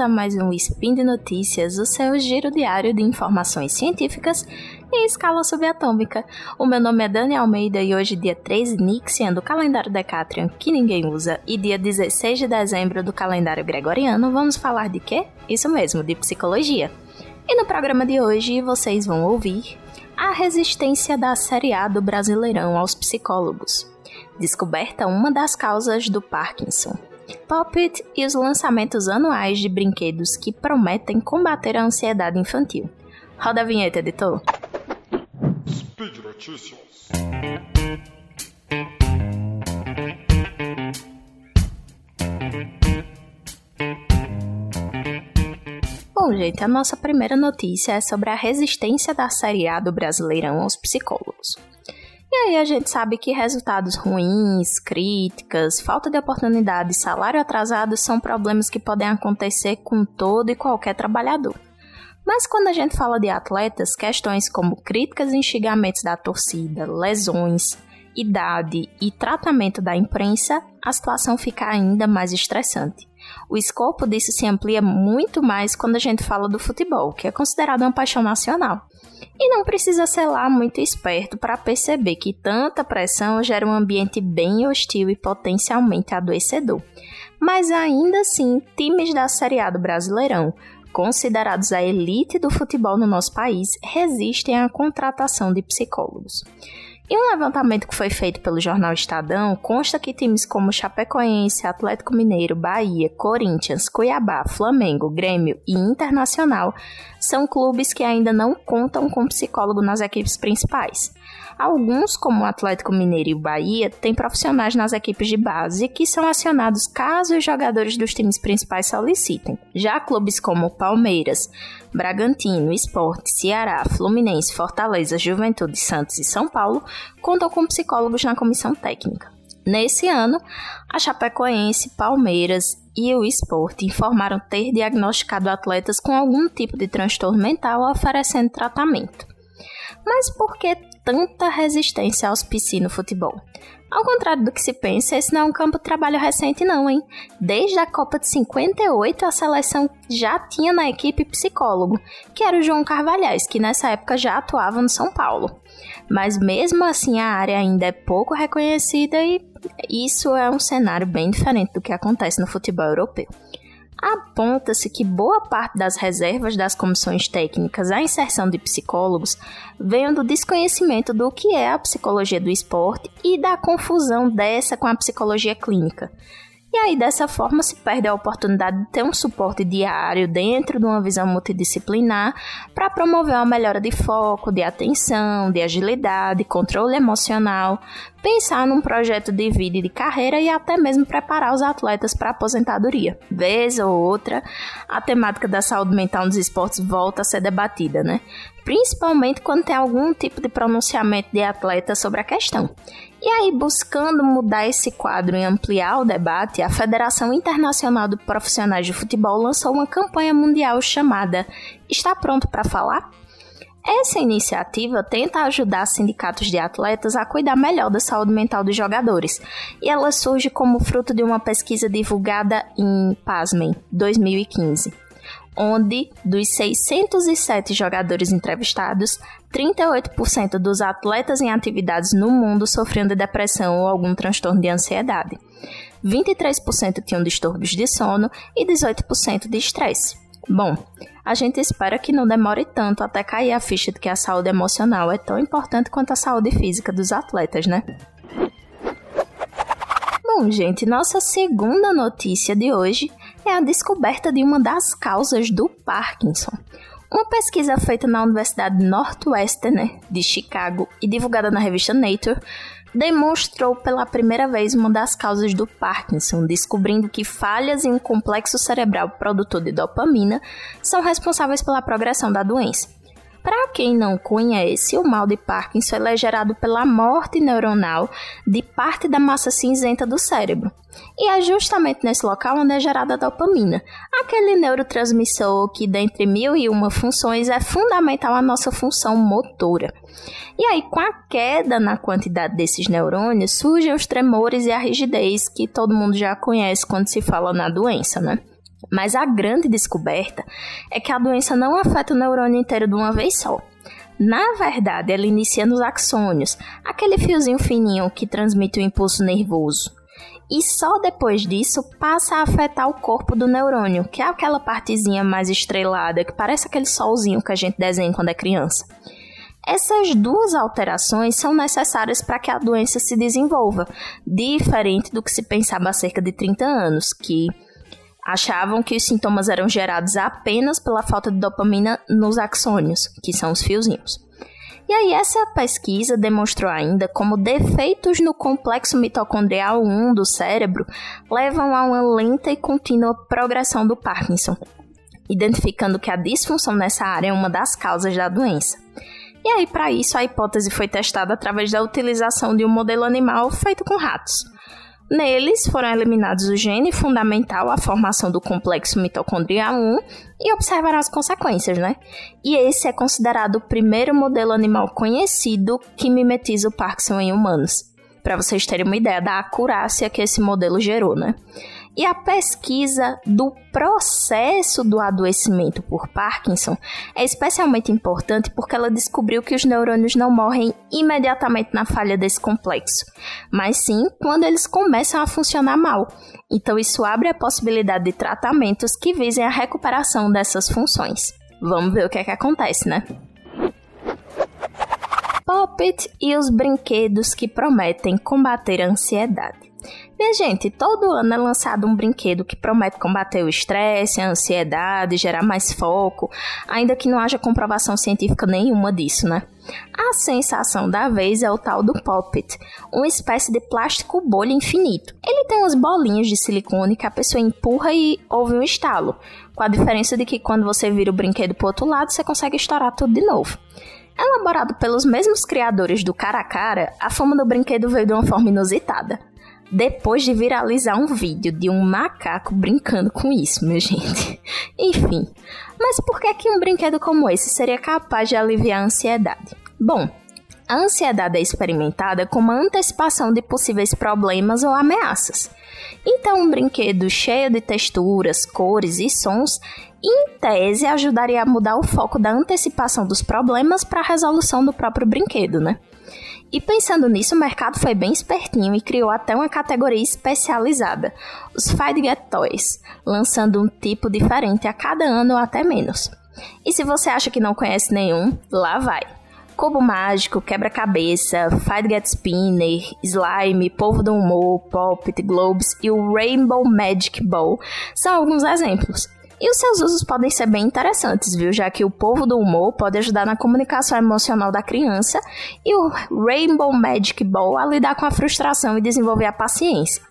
a mais um Spin de Notícias, o seu giro diário de informações científicas em escala subatômica. O meu nome é Dani Almeida e hoje, dia 3 Nixian do calendário Decatrian, que ninguém usa, e dia 16 de dezembro do calendário Gregoriano, vamos falar de quê? Isso mesmo, de psicologia. E no programa de hoje vocês vão ouvir a resistência da série A do Brasileirão aos psicólogos. Descoberta uma das causas do Parkinson. Puppet e os lançamentos anuais de brinquedos que prometem combater a ansiedade infantil. Roda a vinheta, editor. Speed Notícias. Bom, gente, a nossa primeira notícia é sobre a resistência da Série A do Brasileirão aos psicólogos. E aí a gente sabe que resultados ruins, críticas, falta de oportunidade, salário atrasado são problemas que podem acontecer com todo e qualquer trabalhador. Mas quando a gente fala de atletas, questões como críticas e instigamentos da torcida, lesões, idade e tratamento da imprensa, a situação fica ainda mais estressante. O escopo disso se amplia muito mais quando a gente fala do futebol, que é considerado uma paixão nacional. E não precisa ser lá muito esperto para perceber que tanta pressão gera um ambiente bem hostil e potencialmente adoecedor. Mas ainda assim, times da Série A do Brasileirão, considerados a elite do futebol no nosso país, resistem à contratação de psicólogos. Em um levantamento que foi feito pelo jornal Estadão, consta que times como Chapecoense, Atlético Mineiro, Bahia, Corinthians, Cuiabá, Flamengo, Grêmio e Internacional são clubes que ainda não contam com psicólogo nas equipes principais. Alguns, como o Atlético Mineiro e o Bahia, têm profissionais nas equipes de base que são acionados caso os jogadores dos times principais solicitem. Já clubes como Palmeiras, Bragantino, Esporte, Ceará, Fluminense, Fortaleza, Juventude, Santos e São Paulo contam com psicólogos na comissão técnica. Nesse ano, a Chapecoense, Palmeiras e o Esporte informaram ter diagnosticado atletas com algum tipo de transtorno mental oferecendo tratamento. Mas por que tanta resistência aos PC no futebol? Ao contrário do que se pensa, esse não é um campo de trabalho recente não, hein? Desde a Copa de 58, a seleção já tinha na equipe psicólogo, que era o João Carvalhais, que nessa época já atuava no São Paulo. Mas mesmo assim a área ainda é pouco reconhecida e isso é um cenário bem diferente do que acontece no futebol europeu. Aponta-se que boa parte das reservas das comissões técnicas à inserção de psicólogos venham do desconhecimento do que é a psicologia do esporte e da confusão dessa com a psicologia clínica. E aí, dessa forma, se perde a oportunidade de ter um suporte diário dentro de uma visão multidisciplinar para promover uma melhora de foco, de atenção, de agilidade, controle emocional, pensar num projeto de vida e de carreira e até mesmo preparar os atletas para aposentadoria. Vez ou outra, a temática da saúde mental nos esportes volta a ser debatida, né? Principalmente quando tem algum tipo de pronunciamento de atleta sobre a questão. E aí, buscando mudar esse quadro e ampliar o debate, a Federação Internacional de Profissionais de Futebol lançou uma campanha mundial chamada Está Pronto para Falar? Essa iniciativa tenta ajudar sindicatos de atletas a cuidar melhor da saúde mental dos jogadores, e ela surge como fruto de uma pesquisa divulgada em, pasmem, 2015 onde dos 607 jogadores entrevistados, 38% dos atletas em atividades no mundo sofriam de depressão ou algum transtorno de ansiedade. 23% tinham distúrbios de sono e 18% de estresse. Bom, a gente espera que não demore tanto até cair a ficha de que a saúde emocional é tão importante quanto a saúde física dos atletas, né? Bom, gente, nossa segunda notícia de hoje é a descoberta de uma das causas do Parkinson. Uma pesquisa feita na Universidade Northwestern de Chicago e divulgada na revista Nature demonstrou pela primeira vez uma das causas do Parkinson, descobrindo que falhas em um complexo cerebral produtor de dopamina são responsáveis pela progressão da doença. Para quem não conhece, o mal de Parkinson é gerado pela morte neuronal de parte da massa cinzenta do cérebro. E é justamente nesse local onde é gerada a dopamina, aquele neurotransmissor que, dentre mil e uma funções, é fundamental à nossa função motora. E aí, com a queda na quantidade desses neurônios, surgem os tremores e a rigidez que todo mundo já conhece quando se fala na doença, né? Mas a grande descoberta é que a doença não afeta o neurônio inteiro de uma vez só. Na verdade, ela inicia nos axônios, aquele fiozinho fininho que transmite o impulso nervoso. E só depois disso passa a afetar o corpo do neurônio, que é aquela partezinha mais estrelada que parece aquele solzinho que a gente desenha quando é criança. Essas duas alterações são necessárias para que a doença se desenvolva, diferente do que se pensava há cerca de 30 anos, que achavam que os sintomas eram gerados apenas pela falta de dopamina nos axônios, que são os fiozinhos. E aí, essa pesquisa demonstrou ainda como defeitos no complexo mitocondrial 1 do cérebro levam a uma lenta e contínua progressão do Parkinson, identificando que a disfunção nessa área é uma das causas da doença. E aí, para isso, a hipótese foi testada através da utilização de um modelo animal feito com ratos. Neles foram eliminados o gene fundamental à formação do complexo mitocondrial 1 e observaram as consequências, né? E esse é considerado o primeiro modelo animal conhecido que mimetiza o Parkinson em humanos. Para vocês terem uma ideia da acurácia que esse modelo gerou, né? E a pesquisa do processo do adoecimento por Parkinson é especialmente importante porque ela descobriu que os neurônios não morrem imediatamente na falha desse complexo, mas sim quando eles começam a funcionar mal. Então, isso abre a possibilidade de tratamentos que visem a recuperação dessas funções. Vamos ver o que é que acontece, né? Poppet e os brinquedos que prometem combater a ansiedade. Minha gente, todo ano é lançado um brinquedo que promete combater o estresse, a ansiedade, gerar mais foco, ainda que não haja comprovação científica nenhuma disso, né? A sensação da vez é o tal do Poppet, uma espécie de plástico bolha infinito. Ele tem umas bolinhas de silicone que a pessoa empurra e ouve um estalo, com a diferença de que quando você vira o brinquedo pro outro lado, você consegue estourar tudo de novo. Elaborado pelos mesmos criadores do Cara a Cara, a fama do brinquedo veio de uma forma inusitada depois de viralizar um vídeo de um macaco brincando com isso, minha gente. Enfim, mas por que, que um brinquedo como esse seria capaz de aliviar a ansiedade? Bom, a ansiedade é experimentada como a antecipação de possíveis problemas ou ameaças. Então, um brinquedo cheio de texturas, cores e sons, em tese, ajudaria a mudar o foco da antecipação dos problemas para a resolução do próprio brinquedo, né? E pensando nisso, o mercado foi bem espertinho e criou até uma categoria especializada, os Fight Get Toys, lançando um tipo diferente a cada ano ou até menos. E se você acha que não conhece nenhum, lá vai. Cubo Mágico, Quebra-Cabeça, Fight Get Spinner, Slime, Povo do Humor, Pop, Globes e o Rainbow Magic Ball são alguns exemplos. E os seus usos podem ser bem interessantes, viu? Já que o povo do humor pode ajudar na comunicação emocional da criança e o Rainbow Magic Ball a lidar com a frustração e desenvolver a paciência.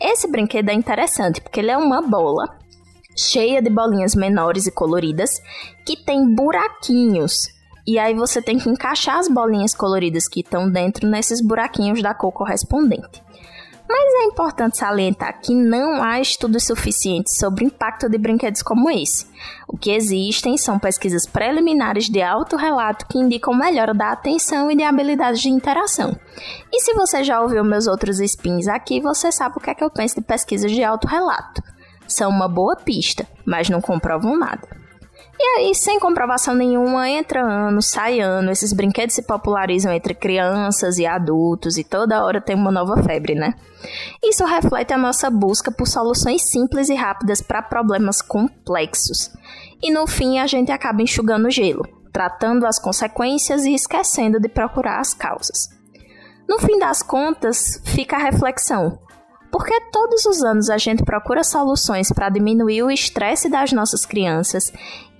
Esse brinquedo é interessante porque ele é uma bola cheia de bolinhas menores e coloridas que tem buraquinhos. E aí você tem que encaixar as bolinhas coloridas que estão dentro nesses buraquinhos da cor correspondente. Mas é importante salientar que não há estudos suficientes sobre o impacto de brinquedos como esse. O que existem são pesquisas preliminares de autorrelato que indicam melhora da atenção e de habilidades de interação. E se você já ouviu meus outros spins aqui, você sabe o que é que eu penso de pesquisas de autorrelato. São uma boa pista, mas não comprovam nada. E aí, sem comprovação nenhuma, entra ano, sai ano, esses brinquedos se popularizam entre crianças e adultos e toda hora tem uma nova febre, né? Isso reflete a nossa busca por soluções simples e rápidas para problemas complexos. E no fim, a gente acaba enxugando o gelo, tratando as consequências e esquecendo de procurar as causas. No fim das contas, fica a reflexão: porque todos os anos a gente procura soluções para diminuir o estresse das nossas crianças,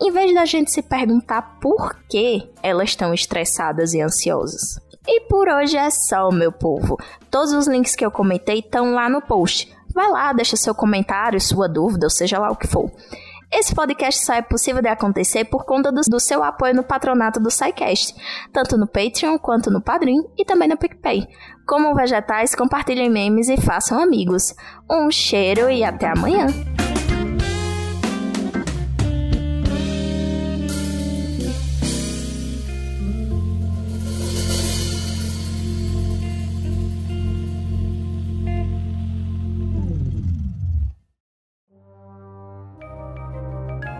em vez da gente se perguntar por que elas estão estressadas e ansiosas. E por hoje é só, meu povo. Todos os links que eu comentei estão lá no post. Vai lá, deixa seu comentário, sua dúvida, ou seja lá o que for. Esse podcast só é possível de acontecer por conta do, do seu apoio no patronato do SciCast, tanto no Patreon quanto no Padrim e também no PicPay. Comam vegetais, compartilhem memes e façam amigos. Um cheiro e até amanhã!